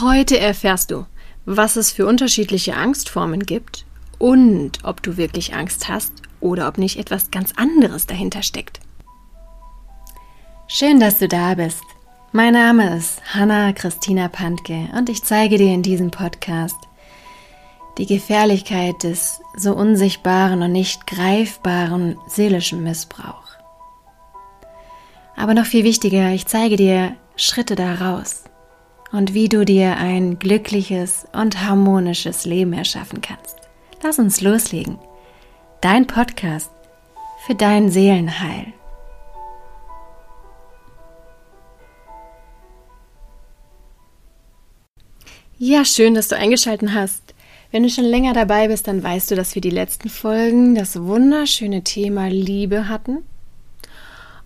Heute erfährst du, was es für unterschiedliche Angstformen gibt und ob du wirklich Angst hast oder ob nicht etwas ganz anderes dahinter steckt. Schön, dass du da bist. Mein Name ist Hanna Christina Pantke und ich zeige dir in diesem Podcast die Gefährlichkeit des so unsichtbaren und nicht greifbaren seelischen Missbrauch. Aber noch viel wichtiger, ich zeige dir Schritte daraus und wie du dir ein glückliches und harmonisches Leben erschaffen kannst. Lass uns loslegen. Dein Podcast für dein Seelenheil. Ja, schön, dass du eingeschaltet hast. Wenn du schon länger dabei bist, dann weißt du, dass wir die letzten Folgen das wunderschöne Thema Liebe hatten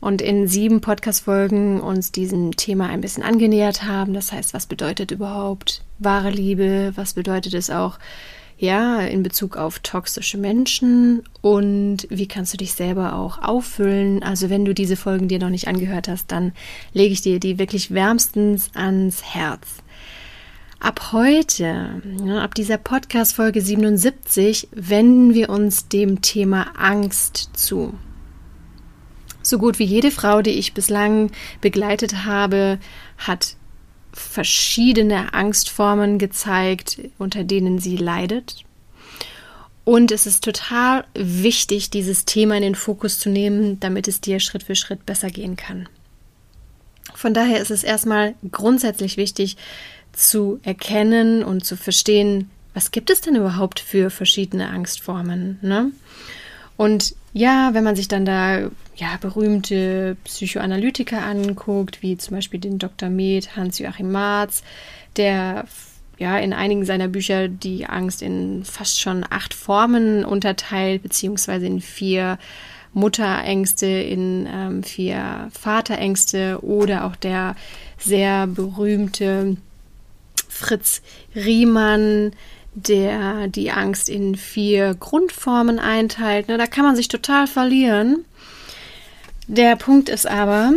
und in sieben Podcast-Folgen uns diesem Thema ein bisschen angenähert haben. Das heißt, was bedeutet überhaupt wahre Liebe? Was bedeutet es auch, ja, in Bezug auf toxische Menschen? Und wie kannst du dich selber auch auffüllen? Also, wenn du diese Folgen dir noch nicht angehört hast, dann lege ich dir die wirklich wärmstens ans Herz. Ab heute, ja, ab dieser Podcast-Folge 77, wenden wir uns dem Thema Angst zu. So gut wie jede Frau, die ich bislang begleitet habe, hat verschiedene Angstformen gezeigt, unter denen sie leidet. Und es ist total wichtig, dieses Thema in den Fokus zu nehmen, damit es dir Schritt für Schritt besser gehen kann. Von daher ist es erstmal grundsätzlich wichtig zu erkennen und zu verstehen, was gibt es denn überhaupt für verschiedene Angstformen. Ne? Und ja, wenn man sich dann da ja, berühmte Psychoanalytiker anguckt, wie zum Beispiel den Dr. Med, Hans-Joachim Marz, der ja in einigen seiner Bücher die Angst in fast schon acht Formen unterteilt, beziehungsweise in vier Mutterängste, in ähm, vier Vaterängste oder auch der sehr berühmte Fritz Riemann, der die Angst in vier Grundformen einteilt. Ne, da kann man sich total verlieren. Der Punkt ist aber,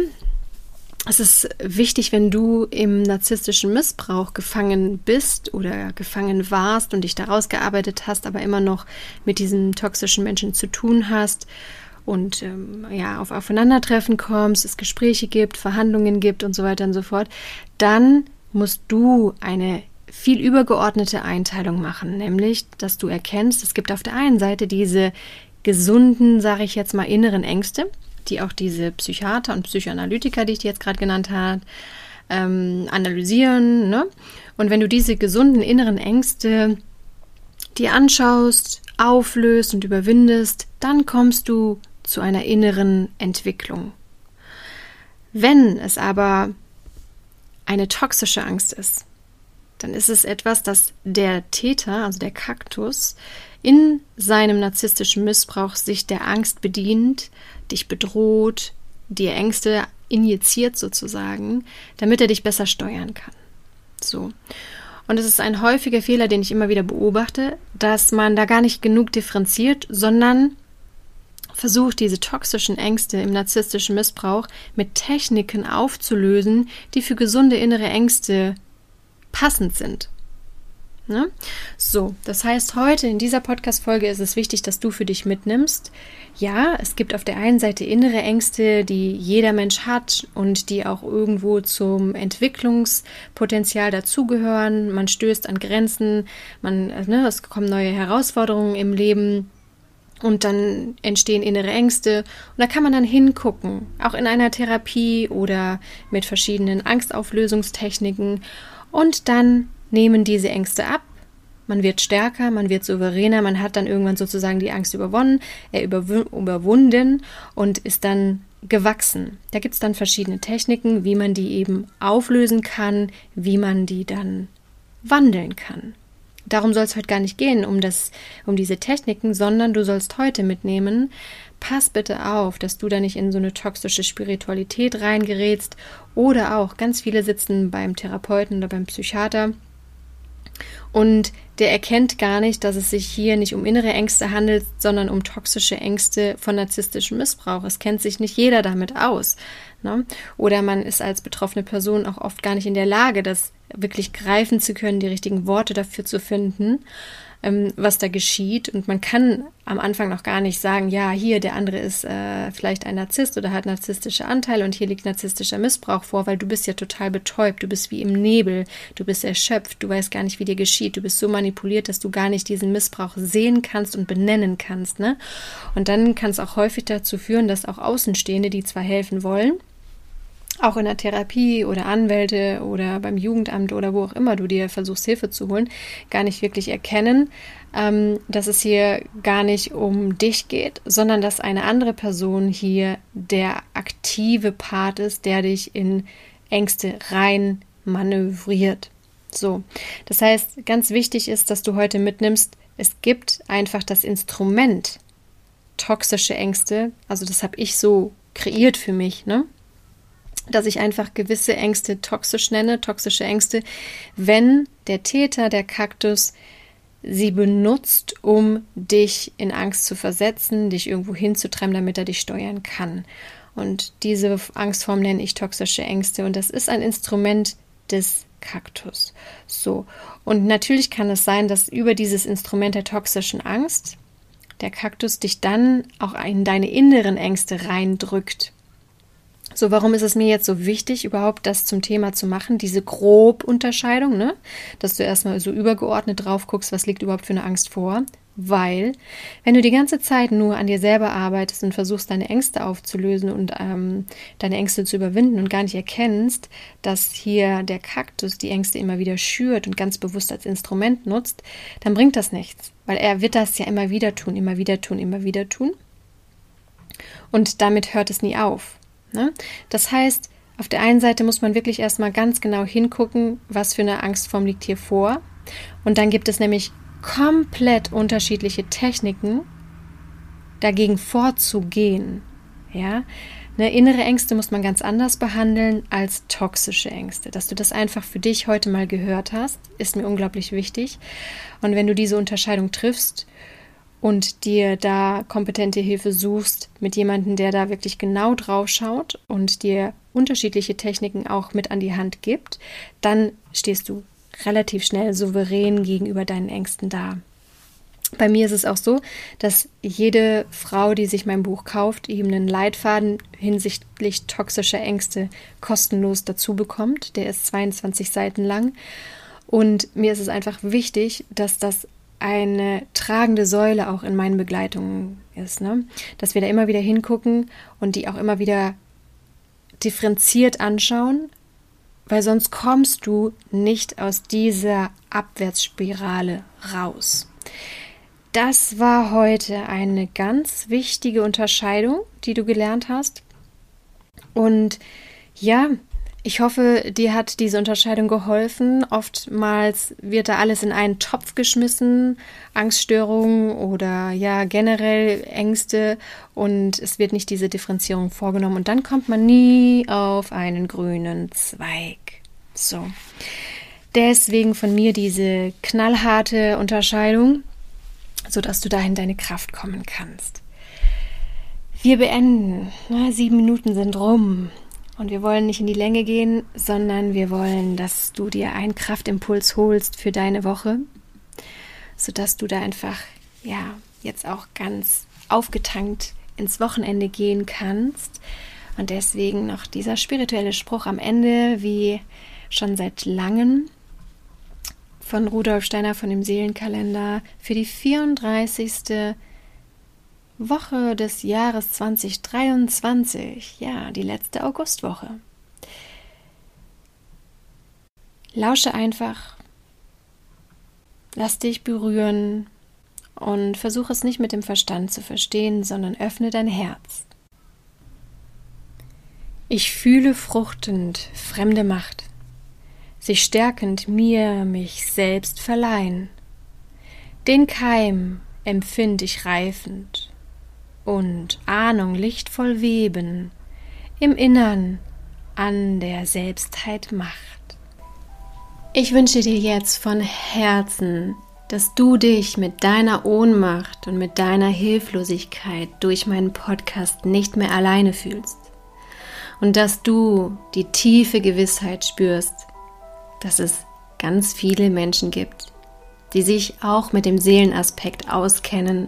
es ist wichtig, wenn du im narzisstischen Missbrauch gefangen bist oder gefangen warst und dich daraus gearbeitet hast, aber immer noch mit diesen toxischen Menschen zu tun hast und ähm, ja, auf Aufeinandertreffen kommst, es Gespräche gibt, Verhandlungen gibt und so weiter und so fort, dann musst du eine viel übergeordnete Einteilung machen, nämlich, dass du erkennst, es gibt auf der einen Seite diese gesunden, sage ich jetzt mal, inneren Ängste, die auch diese Psychiater und Psychoanalytiker, die ich dir jetzt gerade genannt habe, ähm, analysieren. Ne? Und wenn du diese gesunden inneren Ängste dir anschaust, auflöst und überwindest, dann kommst du zu einer inneren Entwicklung. Wenn es aber eine toxische Angst ist, dann ist es etwas, das der Täter, also der Kaktus, in seinem narzisstischen Missbrauch sich der Angst bedient, dich bedroht, dir Ängste injiziert sozusagen, damit er dich besser steuern kann. So. Und es ist ein häufiger Fehler, den ich immer wieder beobachte, dass man da gar nicht genug differenziert, sondern versucht, diese toxischen Ängste im narzisstischen Missbrauch mit Techniken aufzulösen, die für gesunde innere Ängste passend sind. Ne? So, das heißt, heute in dieser Podcast-Folge ist es wichtig, dass du für dich mitnimmst. Ja, es gibt auf der einen Seite innere Ängste, die jeder Mensch hat und die auch irgendwo zum Entwicklungspotenzial dazugehören. Man stößt an Grenzen, man, ne, es kommen neue Herausforderungen im Leben. Und dann entstehen innere Ängste. Und da kann man dann hingucken, auch in einer Therapie oder mit verschiedenen Angstauflösungstechniken. Und dann nehmen diese Ängste ab. Man wird stärker, man wird souveräner, man hat dann irgendwann sozusagen die Angst überwonnen, äh, überwunden und ist dann gewachsen. Da gibt es dann verschiedene Techniken, wie man die eben auflösen kann, wie man die dann wandeln kann. Darum soll es heute gar nicht gehen, um, das, um diese Techniken, sondern du sollst heute mitnehmen, pass bitte auf, dass du da nicht in so eine toxische Spiritualität reingerätst oder auch ganz viele sitzen beim Therapeuten oder beim Psychiater und der erkennt gar nicht, dass es sich hier nicht um innere Ängste handelt, sondern um toxische Ängste von narzisstischem Missbrauch. Es kennt sich nicht jeder damit aus. Ne? Oder man ist als betroffene Person auch oft gar nicht in der Lage, das wirklich greifen zu können, die richtigen Worte dafür zu finden ähm, was da geschieht. Und man kann am Anfang noch gar nicht sagen, ja, hier, der andere ist äh, vielleicht ein Narzisst oder hat narzisstische Anteile und hier liegt narzisstischer Missbrauch vor, weil du bist ja total betäubt, du bist wie im Nebel, du bist erschöpft, du weißt gar nicht, wie dir geschieht, du bist so manipuliert, dass du gar nicht diesen Missbrauch sehen kannst und benennen kannst. Ne? Und dann kann es auch häufig dazu führen, dass auch Außenstehende, die zwar helfen wollen, auch in der Therapie oder Anwälte oder beim Jugendamt oder wo auch immer du dir versuchst, Hilfe zu holen, gar nicht wirklich erkennen, ähm, dass es hier gar nicht um dich geht, sondern dass eine andere Person hier der aktive Part ist, der dich in Ängste rein manövriert. So, das heißt, ganz wichtig ist, dass du heute mitnimmst, es gibt einfach das Instrument toxische Ängste, also das habe ich so kreiert für mich, ne? Dass ich einfach gewisse Ängste toxisch nenne, toxische Ängste, wenn der Täter, der Kaktus, sie benutzt, um dich in Angst zu versetzen, dich irgendwo hinzutreiben, damit er dich steuern kann. Und diese Angstform nenne ich toxische Ängste und das ist ein Instrument des Kaktus. So. Und natürlich kann es sein, dass über dieses Instrument der toxischen Angst der Kaktus dich dann auch in deine inneren Ängste reindrückt. So, warum ist es mir jetzt so wichtig, überhaupt das zum Thema zu machen, diese Grobunterscheidung, ne? Dass du erstmal so übergeordnet drauf guckst, was liegt überhaupt für eine Angst vor. Weil, wenn du die ganze Zeit nur an dir selber arbeitest und versuchst, deine Ängste aufzulösen und ähm, deine Ängste zu überwinden und gar nicht erkennst, dass hier der Kaktus die Ängste immer wieder schürt und ganz bewusst als Instrument nutzt, dann bringt das nichts. Weil er wird das ja immer wieder tun, immer wieder tun, immer wieder tun. Und damit hört es nie auf. Ne? Das heißt, auf der einen Seite muss man wirklich erstmal ganz genau hingucken, was für eine Angstform liegt hier vor. Und dann gibt es nämlich komplett unterschiedliche Techniken, dagegen vorzugehen. Ja, eine innere Ängste muss man ganz anders behandeln als toxische Ängste. Dass du das einfach für dich heute mal gehört hast, ist mir unglaublich wichtig. Und wenn du diese Unterscheidung triffst und dir da kompetente Hilfe suchst mit jemandem, der da wirklich genau drauf schaut und dir unterschiedliche Techniken auch mit an die Hand gibt, dann stehst du relativ schnell souverän gegenüber deinen Ängsten da. Bei mir ist es auch so, dass jede Frau, die sich mein Buch kauft, eben einen Leitfaden hinsichtlich toxischer Ängste kostenlos dazu bekommt. Der ist 22 Seiten lang. Und mir ist es einfach wichtig, dass das eine tragende Säule auch in meinen Begleitungen ist, ne? dass wir da immer wieder hingucken und die auch immer wieder differenziert anschauen, weil sonst kommst du nicht aus dieser Abwärtsspirale raus. Das war heute eine ganz wichtige Unterscheidung, die du gelernt hast. Und ja, ich hoffe, dir hat diese Unterscheidung geholfen. Oftmals wird da alles in einen Topf geschmissen, Angststörungen oder ja generell Ängste und es wird nicht diese Differenzierung vorgenommen und dann kommt man nie auf einen grünen Zweig. So. Deswegen von mir diese knallharte Unterscheidung, sodass du da in deine Kraft kommen kannst. Wir beenden. Na, sieben Minuten sind rum. Und wir wollen nicht in die Länge gehen, sondern wir wollen, dass du dir einen Kraftimpuls holst für deine Woche, sodass du da einfach, ja, jetzt auch ganz aufgetankt ins Wochenende gehen kannst. Und deswegen noch dieser spirituelle Spruch am Ende, wie schon seit langem von Rudolf Steiner von dem Seelenkalender für die 34. Woche des Jahres 2023, ja, die letzte Augustwoche. Lausche einfach, lass dich berühren und versuche es nicht mit dem Verstand zu verstehen, sondern öffne dein Herz. Ich fühle fruchtend fremde Macht, sich stärkend mir mich selbst verleihen. Den Keim empfind ich reifend und Ahnung lichtvoll weben, im Innern an der Selbstheit macht. Ich wünsche dir jetzt von Herzen, dass du dich mit deiner Ohnmacht und mit deiner Hilflosigkeit durch meinen Podcast nicht mehr alleine fühlst und dass du die tiefe Gewissheit spürst, dass es ganz viele Menschen gibt, die sich auch mit dem Seelenaspekt auskennen